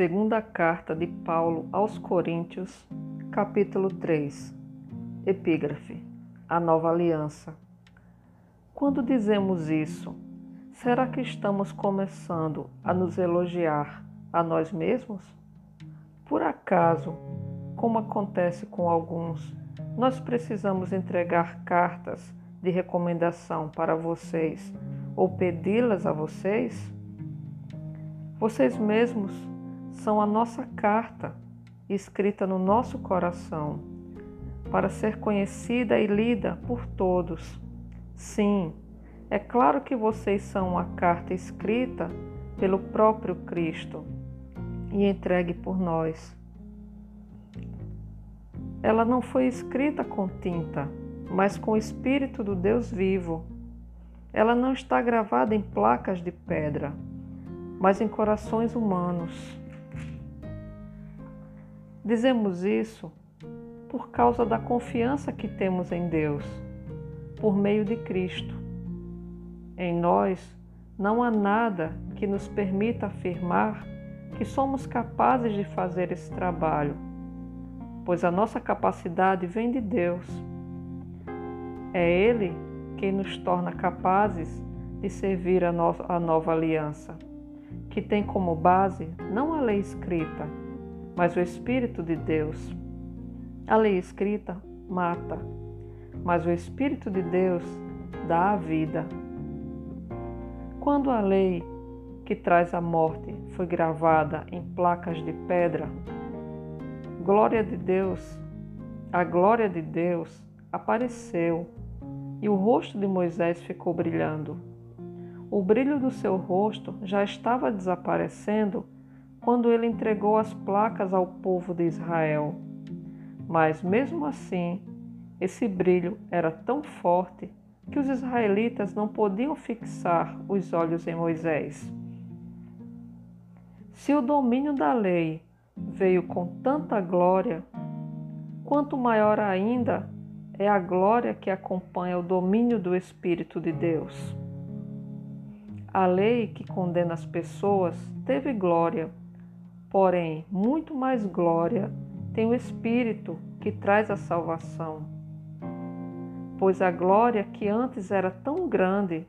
Segunda carta de Paulo aos Coríntios, capítulo 3. Epígrafe: A nova aliança. Quando dizemos isso, será que estamos começando a nos elogiar a nós mesmos? Por acaso, como acontece com alguns, nós precisamos entregar cartas de recomendação para vocês ou pedi-las a vocês? Vocês mesmos são a nossa carta escrita no nosso coração para ser conhecida e lida por todos. Sim, é claro que vocês são a carta escrita pelo próprio Cristo e entregue por nós. Ela não foi escrita com tinta, mas com o Espírito do Deus vivo. Ela não está gravada em placas de pedra, mas em corações humanos. Dizemos isso por causa da confiança que temos em Deus, por meio de Cristo. Em nós não há nada que nos permita afirmar que somos capazes de fazer esse trabalho, pois a nossa capacidade vem de Deus. É Ele quem nos torna capazes de servir a, no a nova aliança, que tem como base não a lei escrita, mas o Espírito de Deus. A lei escrita mata, mas o Espírito de Deus dá a vida. Quando a lei que traz a morte foi gravada em placas de pedra, glória de Deus, a glória de Deus apareceu e o rosto de Moisés ficou brilhando. O brilho do seu rosto já estava desaparecendo quando ele entregou as placas ao povo de Israel. Mas mesmo assim, esse brilho era tão forte que os israelitas não podiam fixar os olhos em Moisés. Se o domínio da lei veio com tanta glória, quanto maior ainda é a glória que acompanha o domínio do Espírito de Deus. A lei que condena as pessoas teve glória, Porém, muito mais glória tem o Espírito que traz a salvação. Pois a glória que antes era tão grande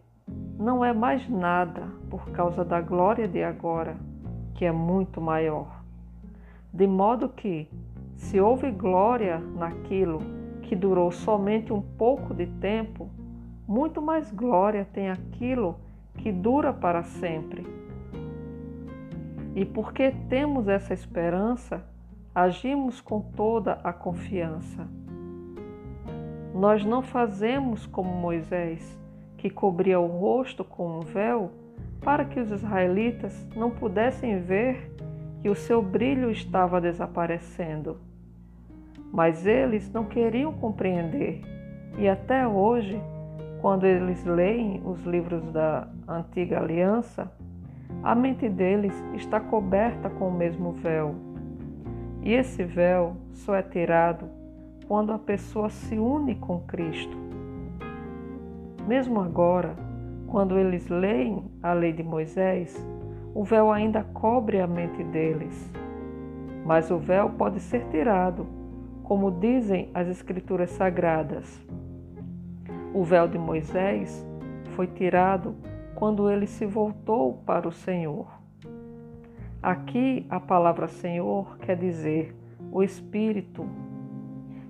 não é mais nada por causa da glória de agora, que é muito maior. De modo que, se houve glória naquilo que durou somente um pouco de tempo, muito mais glória tem aquilo que dura para sempre e porque temos essa esperança, agimos com toda a confiança. Nós não fazemos como Moisés, que cobria o rosto com um véu, para que os israelitas não pudessem ver que o seu brilho estava desaparecendo. Mas eles não queriam compreender, e até hoje, quando eles leem os livros da antiga aliança, a mente deles está coberta com o mesmo véu. E esse véu só é tirado quando a pessoa se une com Cristo. Mesmo agora, quando eles leem a lei de Moisés, o véu ainda cobre a mente deles. Mas o véu pode ser tirado, como dizem as Escrituras Sagradas. O véu de Moisés foi tirado quando ele se voltou para o Senhor. Aqui a palavra Senhor quer dizer o Espírito.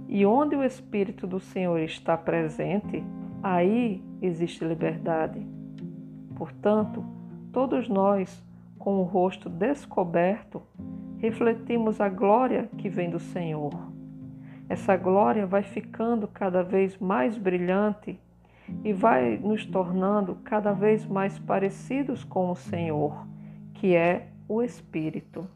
E onde o Espírito do Senhor está presente, aí existe liberdade. Portanto, todos nós, com o rosto descoberto, refletimos a glória que vem do Senhor. Essa glória vai ficando cada vez mais brilhante e vai nos tornando cada vez mais parecidos com o Senhor, que é o Espírito.